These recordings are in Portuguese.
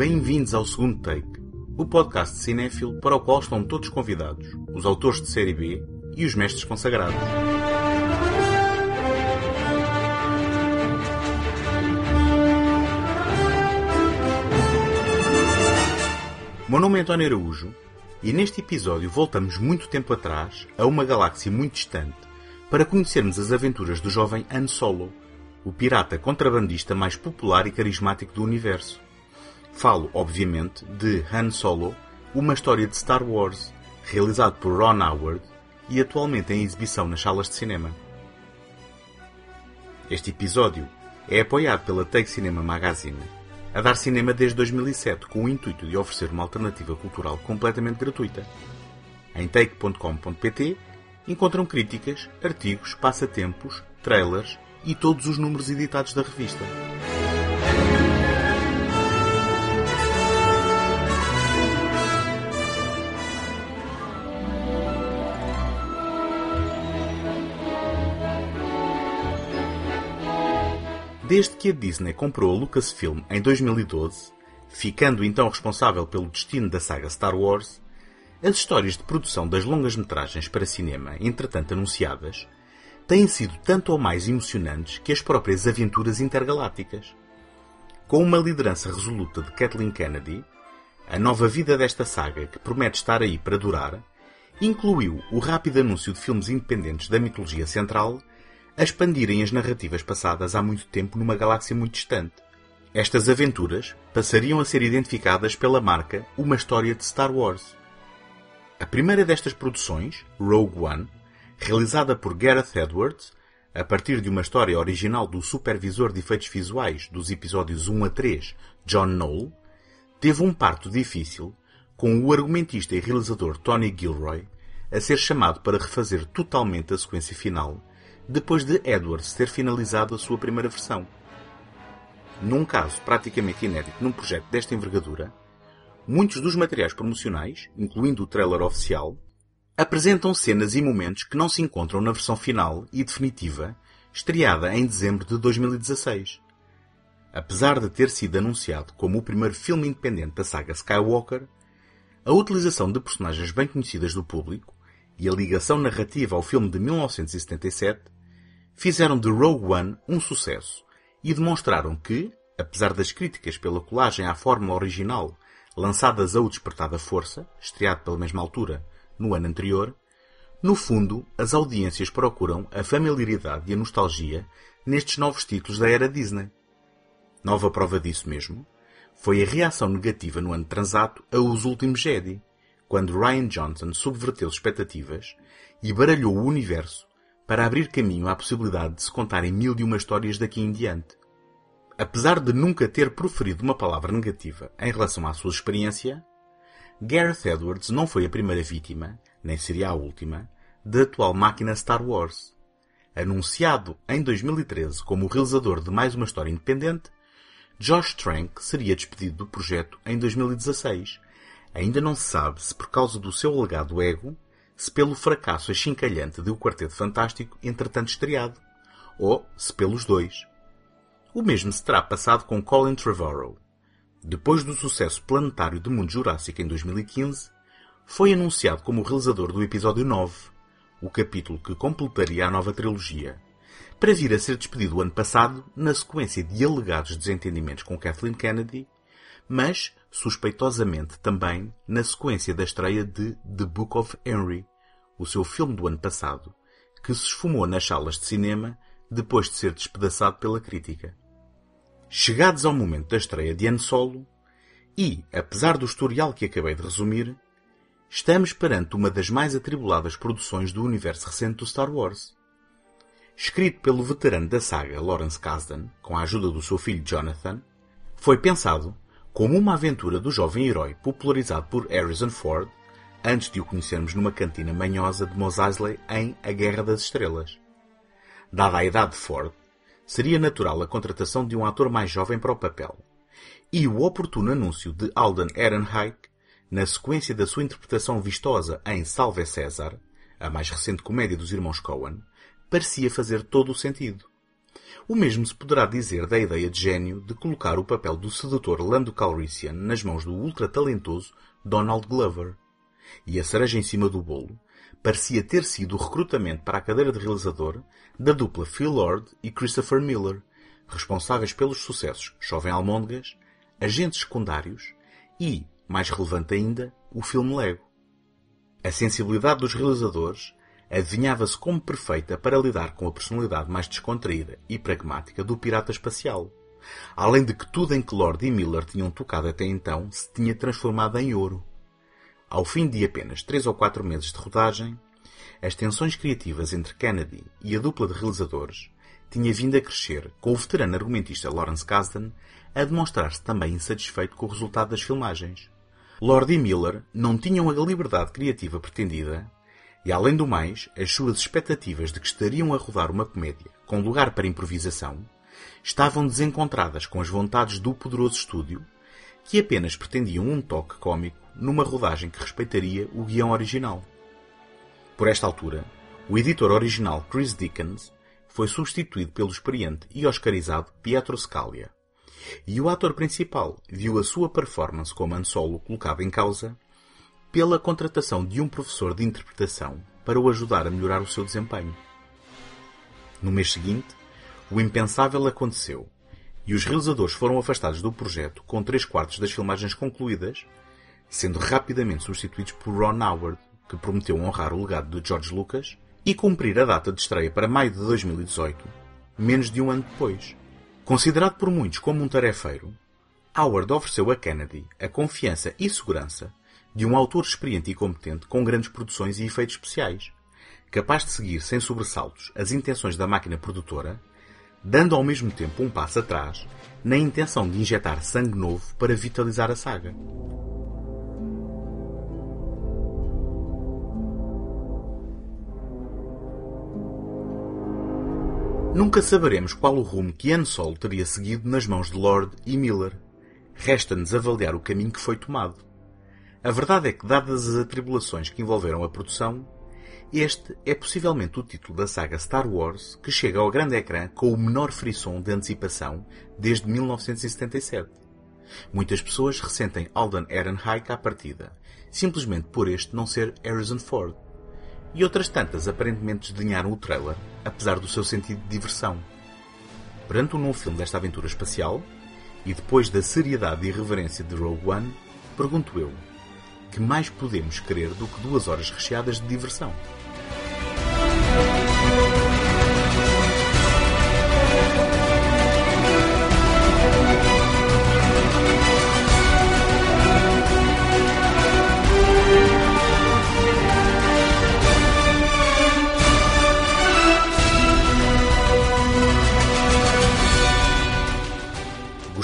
Bem-vindos ao segundo take, o podcast de cinéfilo para o qual estão todos convidados, os autores de série B e os mestres consagrados. O meu nome é António Araújo e neste episódio voltamos muito tempo atrás, a uma galáxia muito distante, para conhecermos as aventuras do jovem Han Solo, o pirata contrabandista mais popular e carismático do universo. Falo, obviamente, de Han Solo, uma história de Star Wars, realizado por Ron Howard e atualmente em exibição nas salas de cinema. Este episódio é apoiado pela Take Cinema Magazine, a dar cinema desde 2007 com o intuito de oferecer uma alternativa cultural completamente gratuita. Em take.com.pt encontram críticas, artigos, passatempos, trailers e todos os números editados da revista. Desde que a Disney comprou a Lucasfilm em 2012, ficando então responsável pelo destino da saga Star Wars, as histórias de produção das longas-metragens para cinema, entretanto anunciadas, têm sido tanto ou mais emocionantes que as próprias aventuras intergalácticas. Com uma liderança resoluta de Kathleen Kennedy, a nova vida desta saga, que promete estar aí para durar, incluiu o rápido anúncio de filmes independentes da mitologia central a expandirem as narrativas passadas há muito tempo numa galáxia muito distante. Estas aventuras passariam a ser identificadas pela marca Uma História de Star Wars. A primeira destas produções, Rogue One, realizada por Gareth Edwards, a partir de uma história original do supervisor de efeitos visuais dos episódios 1 a 3, John Knoll, teve um parto difícil, com o argumentista e realizador Tony Gilroy a ser chamado para refazer totalmente a sequência final depois de Edwards ter finalizado a sua primeira versão. Num caso praticamente inédito num projeto desta envergadura, muitos dos materiais promocionais, incluindo o trailer oficial, apresentam cenas e momentos que não se encontram na versão final e definitiva, estreada em dezembro de 2016. Apesar de ter sido anunciado como o primeiro filme independente da saga Skywalker, a utilização de personagens bem conhecidas do público e a ligação narrativa ao filme de 1977 fizeram de Rogue One um sucesso e demonstraram que, apesar das críticas pela colagem à fórmula original lançadas ao Despertar da Força, estreado pela mesma altura no ano anterior, no fundo as audiências procuram a familiaridade e a nostalgia nestes novos títulos da era Disney. Nova prova disso mesmo foi a reação negativa no ano transato a Os Últimos Jedi, quando Ryan Johnson subverteu expectativas e baralhou o universo para abrir caminho à possibilidade de se contarem mil e uma histórias daqui em diante. Apesar de nunca ter proferido uma palavra negativa em relação à sua experiência, Gareth Edwards não foi a primeira vítima, nem seria a última, da atual máquina Star Wars. Anunciado em 2013 como o realizador de mais uma história independente, Josh Trank seria despedido do projeto em 2016. Ainda não se sabe se por causa do seu alegado ego se pelo fracasso achincalhante de O Quarteto Fantástico entretanto estreado, ou se pelos dois. O mesmo se terá passado com Colin Trevorrow. Depois do sucesso planetário de Mundo Jurássico em 2015, foi anunciado como o realizador do episódio 9, o capítulo que completaria a nova trilogia, para vir a ser despedido o ano passado na sequência de alegados desentendimentos com Kathleen Kennedy, mas suspeitosamente também na sequência da estreia de The Book of Henry, o seu filme do ano passado, que se esfumou nas salas de cinema depois de ser despedaçado pela crítica. Chegados ao momento da estreia de Han Solo, e, apesar do historial que acabei de resumir, estamos perante uma das mais atribuladas produções do universo recente do Star Wars. Escrito pelo veterano da saga Lawrence Kasdan, com a ajuda do seu filho Jonathan, foi pensado como uma aventura do jovem herói popularizado por Harrison Ford antes de o conhecermos numa cantina manhosa de Mos Eisley em A Guerra das Estrelas. Dada a idade de Ford, seria natural a contratação de um ator mais jovem para o papel. E o oportuno anúncio de Alden Ehrenreich, na sequência da sua interpretação vistosa em Salve César, a mais recente comédia dos irmãos Coen, parecia fazer todo o sentido. O mesmo se poderá dizer da ideia de gênio de colocar o papel do sedutor Lando Calrissian nas mãos do ultra-talentoso Donald Glover. E a cereja em cima do bolo parecia ter sido o recrutamento para a cadeira de realizador da dupla Phil Lord e Christopher Miller, responsáveis pelos sucessos Chovem Almôndegas, Agentes Secundários e, mais relevante ainda, o filme Lego. A sensibilidade dos realizadores adivinhava-se como perfeita para lidar com a personalidade mais descontraída e pragmática do pirata espacial. Além de que tudo em que Lord e Miller tinham tocado até então se tinha transformado em ouro. Ao fim de apenas três ou quatro meses de rodagem, as tensões criativas entre Kennedy e a dupla de realizadores tinha vindo a crescer, com o veterano argumentista Lawrence Kasdan a demonstrar-se também insatisfeito com o resultado das filmagens. Lord e Miller não tinham a liberdade criativa pretendida e, além do mais, as suas expectativas de que estariam a rodar uma comédia com lugar para improvisação estavam desencontradas com as vontades do poderoso estúdio, que apenas pretendiam um toque cômico numa rodagem que respeitaria o guião original. Por esta altura, o editor original Chris Dickens foi substituído pelo experiente e oscarizado Pietro Scalia. E o ator principal viu a sua performance como Solo colocada em causa pela contratação de um professor de interpretação para o ajudar a melhorar o seu desempenho. No mês seguinte, o impensável aconteceu e os realizadores foram afastados do projeto com três quartos das filmagens concluídas, sendo rapidamente substituídos por Ron Howard, que prometeu honrar o legado de George Lucas e cumprir a data de estreia para maio de 2018, menos de um ano depois. Considerado por muitos como um tarefeiro, Howard ofereceu a Kennedy a confiança e segurança de um autor experiente e competente com grandes produções e efeitos especiais, capaz de seguir sem sobressaltos as intenções da máquina produtora, dando ao mesmo tempo um passo atrás na intenção de injetar sangue novo para vitalizar a saga. Nunca saberemos qual o rumo que Han Solo teria seguido nas mãos de Lord e Miller. Resta-nos avaliar o caminho que foi tomado. A verdade é que, dadas as atribulações que envolveram a produção, este é possivelmente o título da saga Star Wars que chega ao grande ecrã com o menor frisson de antecipação desde 1977. Muitas pessoas ressentem Alden Ehrenreich à partida, simplesmente por este não ser Harrison Ford. E outras tantas aparentemente desdenharam o trailer, apesar do seu sentido de diversão. Perante um novo filme desta aventura espacial, e depois da seriedade e irreverência de Rogue One, pergunto eu, que mais podemos querer do que duas horas recheadas de diversão?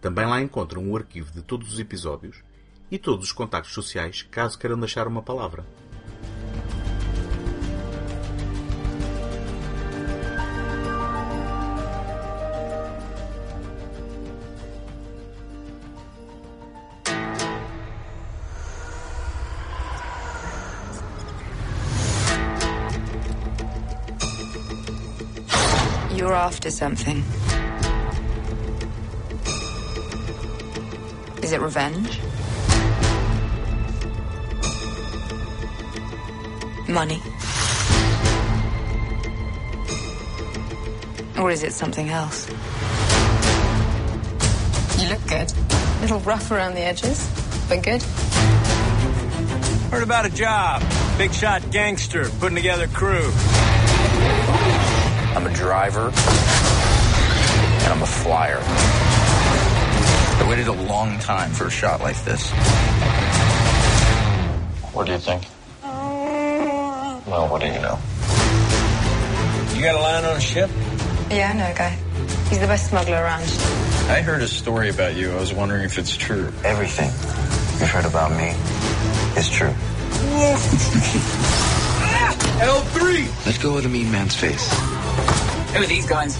Também lá encontram o arquivo de todos os episódios e todos os contactos sociais caso queiram deixar uma palavra. You're after something. Is it revenge? Money? Or is it something else? You look good. A little rough around the edges, but good. Heard about a job. Big shot gangster putting together crew. I'm a driver, and I'm a flyer. I waited a long time for a shot like this. What do you think? Well, what do you know? You got a line on a ship? Yeah, I know a guy. He's the best smuggler around. I heard a story about you. I was wondering if it's true. Everything you've heard about me is true. L3! Ah, Let go of the mean man's face. Who are these guys?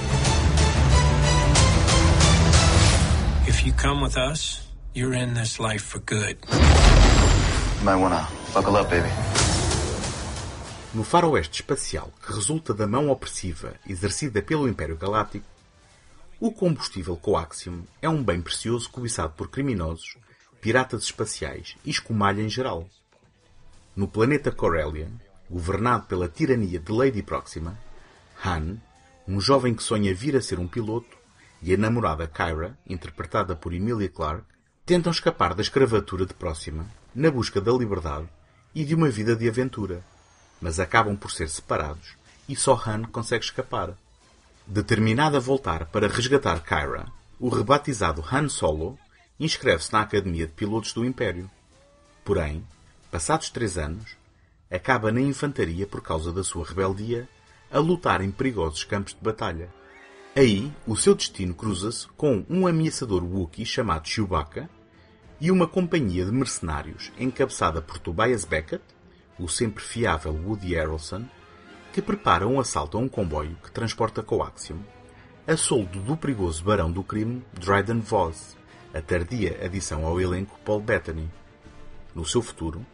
You come with us, you're in this life for good. You might wanna buckle up, baby. No faroeste espacial que resulta da mão opressiva exercida pelo Império Galáctico, o combustível coaxium é um bem precioso cobiçado por criminosos, piratas espaciais e escumalha em geral. No planeta Corellia, governado pela tirania de Lady Proxima, Han, um jovem que sonha vir a ser um piloto, e a namorada Kyra, interpretada por Emilia Clarke, tentam escapar da escravatura de Próxima na busca da liberdade e de uma vida de aventura, mas acabam por ser separados e só Han consegue escapar. Determinado a voltar para resgatar Kyra, o rebatizado Han Solo inscreve-se na Academia de Pilotos do Império. Porém, passados três anos, acaba na infantaria por causa da sua rebeldia a lutar em perigosos campos de batalha. Aí, o seu destino cruza-se com um ameaçador Wookiee chamado Chewbacca e uma companhia de mercenários encabeçada por Tobias Beckett, o sempre fiável Woody Harrelson, que prepara um assalto a um comboio que transporta coaxium, a soldo do perigoso barão do crime Dryden Voss, a tardia adição ao elenco Paul Bettany. No seu futuro,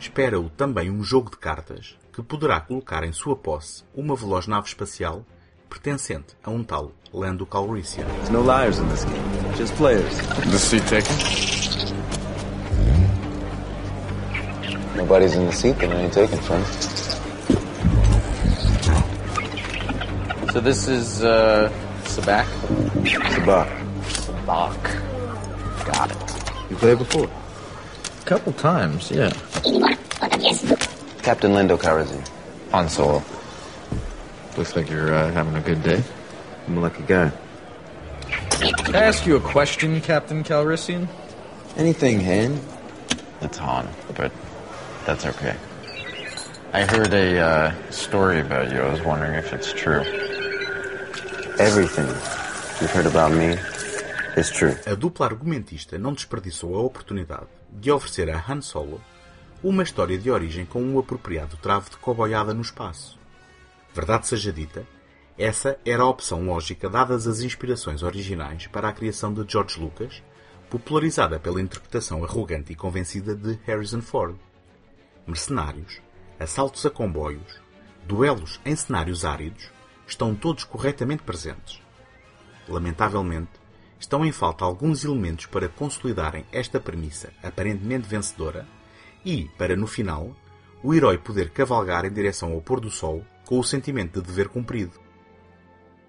espera-o também um jogo de cartas que poderá colocar em sua posse uma veloz nave espacial pertencente a um tal Lando Calrissian. There's no liars in this game, just players. The seat taken? Nobody's in the seat that I ain't taking from. So this is, uh, Sabak? Sabak. Sabak. Got it. You played before? A couple times, yeah. Captain Lando Calrissian. On Solo. Looks like you're uh, having a good day. I'm a lucky guy. Can I ask you a question, Captain Calrissian? Anything, Han? It's Han, but that's okay. I heard a uh, story about you. I was wondering if it's true. Everything you've heard about me is true. A dupla argumentista não desperdiçou a oportunidade de oferecer a Han Solo uma história de origem com um apropriado travo de coboiada no espaço. Verdade seja dita, essa era a opção lógica dadas as inspirações originais para a criação de George Lucas, popularizada pela interpretação arrogante e convencida de Harrison Ford. Mercenários, assaltos a comboios, duelos em cenários áridos estão todos corretamente presentes. Lamentavelmente, estão em falta alguns elementos para consolidarem esta premissa aparentemente vencedora e, para no final, o herói poder cavalgar em direção ao pôr do sol com o sentimento de dever cumprido.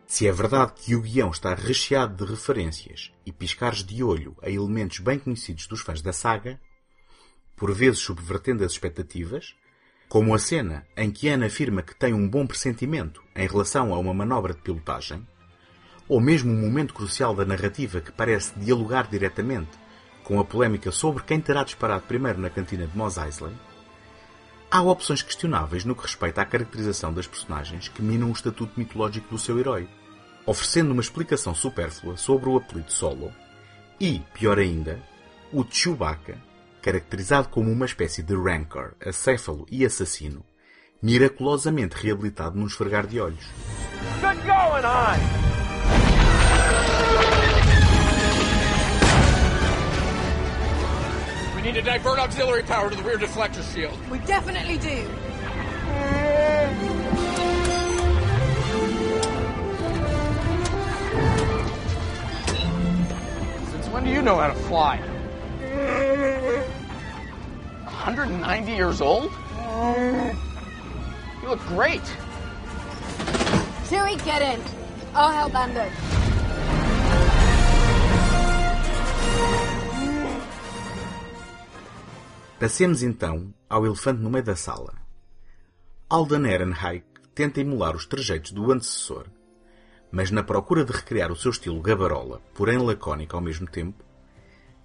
Se é verdade que o guião está recheado de referências e piscares de olho a elementos bem conhecidos dos fãs da saga, por vezes subvertendo as expectativas, como a cena em que Anne afirma que tem um bom pressentimento em relação a uma manobra de pilotagem, ou mesmo um momento crucial da narrativa que parece dialogar diretamente com a polémica sobre quem terá disparado primeiro na cantina de Mos Eisley, há opções questionáveis no que respeita à caracterização das personagens que minam o estatuto mitológico do seu herói, oferecendo uma explicação supérflua sobre o apelido Solo e, pior ainda, o Chewbacca, caracterizado como uma espécie de rancor, acéfalo e assassino, miraculosamente reabilitado num esfregar de olhos. We need to divert auxiliary power to the rear deflector shield. We definitely do. Since when do you know how to fly? 190 years old? You look great. Chewie, get in. I'll help Lando. Passemos então ao elefante no meio da sala. Alden Ehrenreich tenta emular os trejeitos do antecessor, mas na procura de recriar o seu estilo gabarola, porém lacónico ao mesmo tempo,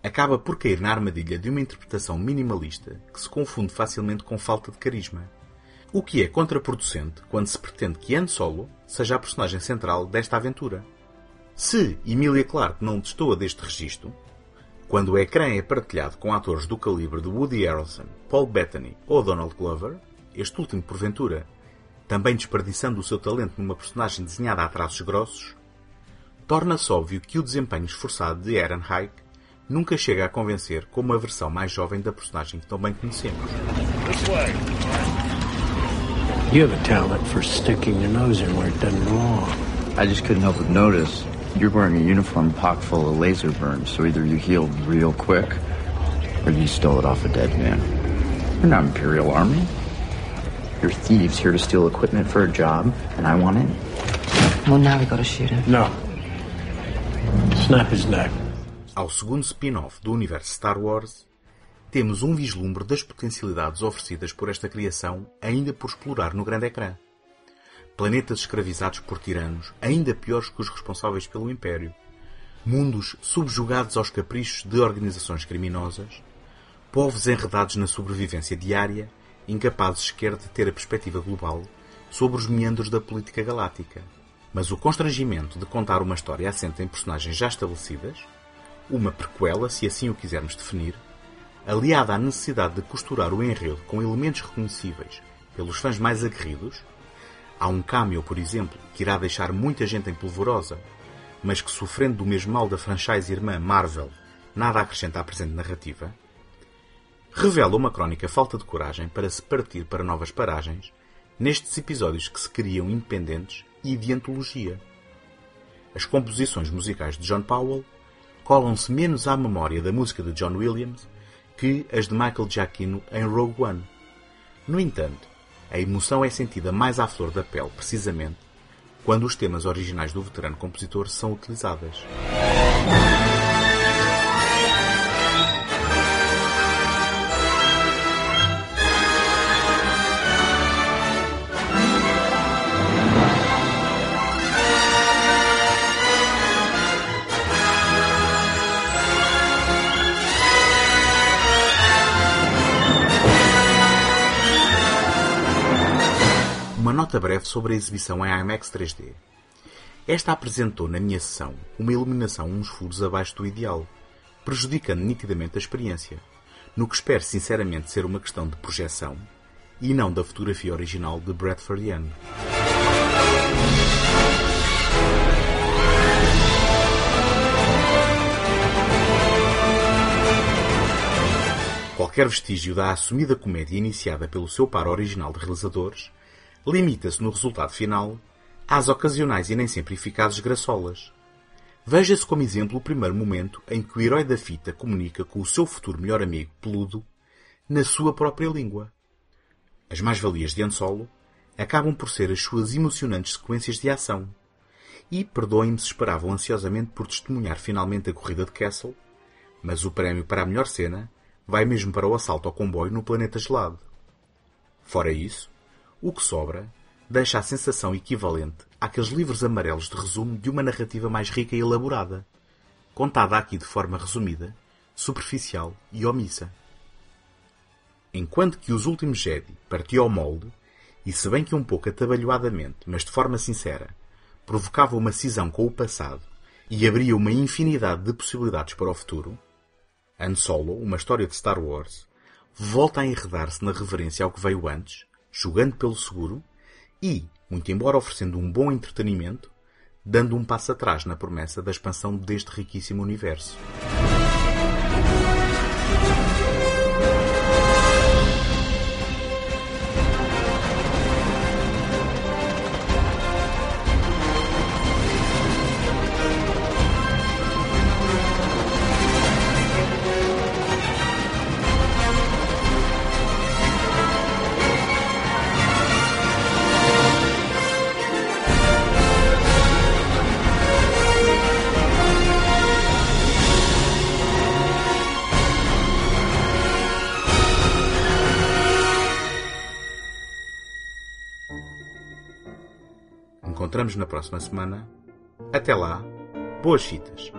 acaba por cair na armadilha de uma interpretação minimalista que se confunde facilmente com falta de carisma. O que é contraproducente quando se pretende que Han Solo seja a personagem central desta aventura. Se Emilia Clarke não destoa deste registro, quando o ecrã é partilhado com atores do calibre de Woody Harrelson, Paul Bettany ou Donald Glover, este último porventura, também desperdiçando o seu talento numa personagem desenhada a traços grossos, torna-se óbvio que o desempenho esforçado de Aaron Hike nunca chega a convencer como a versão mais jovem da personagem que tão bem conhecemos. You have a talent for sticking your nose in where it doesn't belong. I just couldn't help but notice you're wearing a uniform pock full of laser burns, so either you healed real quick or you stole it off a dead man. You're not Imperial Army. You're thieves here to steal equipment for a job, and I want in. Well, now we gotta shoot him. No. Snap his neck. Ao segundo spin-off do universo Star Wars, temos um vislumbre das potencialidades oferecidas por esta criação ainda por explorar no grande ecrã. Planetas escravizados por tiranos, ainda piores que os responsáveis pelo Império. Mundos subjugados aos caprichos de organizações criminosas. Povos enredados na sobrevivência diária, incapazes sequer de ter a perspectiva global sobre os meandros da política galáctica. Mas o constrangimento de contar uma história assente em personagens já estabelecidas, uma prequela, se assim o quisermos definir, aliada à necessidade de costurar o enredo com elementos reconhecíveis pelos fãs mais aguerridos, há um cameo, por exemplo, que irá deixar muita gente em polvorosa, mas que, sofrendo do mesmo mal da franchise irmã Marvel, nada acrescenta à presente narrativa, revela uma crónica falta de coragem para se partir para novas paragens nestes episódios que se criam independentes e de antologia. As composições musicais de John Powell colam-se menos à memória da música de John Williams que as de Michael Giacchino em Rogue One. No entanto, a emoção é sentida mais à flor da pele, precisamente, quando os temas originais do veterano compositor são utilizados. Nota breve sobre a exibição em IMAX 3D. Esta apresentou na minha sessão uma iluminação uns furos abaixo do ideal, prejudicando nitidamente a experiência, no que espero sinceramente ser uma questão de projeção e não da fotografia original de Bradford Young. Qualquer vestígio da assumida comédia iniciada pelo seu par original de realizadores limita-se no resultado final às ocasionais e nem sempre eficazes graçolas. Veja-se como exemplo o primeiro momento em que o herói da fita comunica com o seu futuro melhor amigo, peludo, na sua própria língua. As mais-valias de Han Solo acabam por ser as suas emocionantes sequências de ação. E, perdoem-me se esperavam ansiosamente por testemunhar finalmente a corrida de Castle, mas o prémio para a melhor cena vai mesmo para o assalto ao comboio no planeta gelado. Fora isso, o que sobra deixa a sensação equivalente àqueles livros amarelos de resumo de uma narrativa mais rica e elaborada, contada aqui de forma resumida, superficial e omissa. Enquanto que Os Últimos Jedi partiu ao molde, e se bem que um pouco atabalhoadamente, mas de forma sincera, provocava uma cisão com o passado e abria uma infinidade de possibilidades para o futuro, Han Solo, uma história de Star Wars, volta a enredar-se na reverência ao que veio antes, jogando pelo seguro e, muito embora oferecendo um bom entretenimento, dando um passo atrás na promessa da expansão deste riquíssimo universo. Encontramos na próxima semana. Até lá, boas fitas!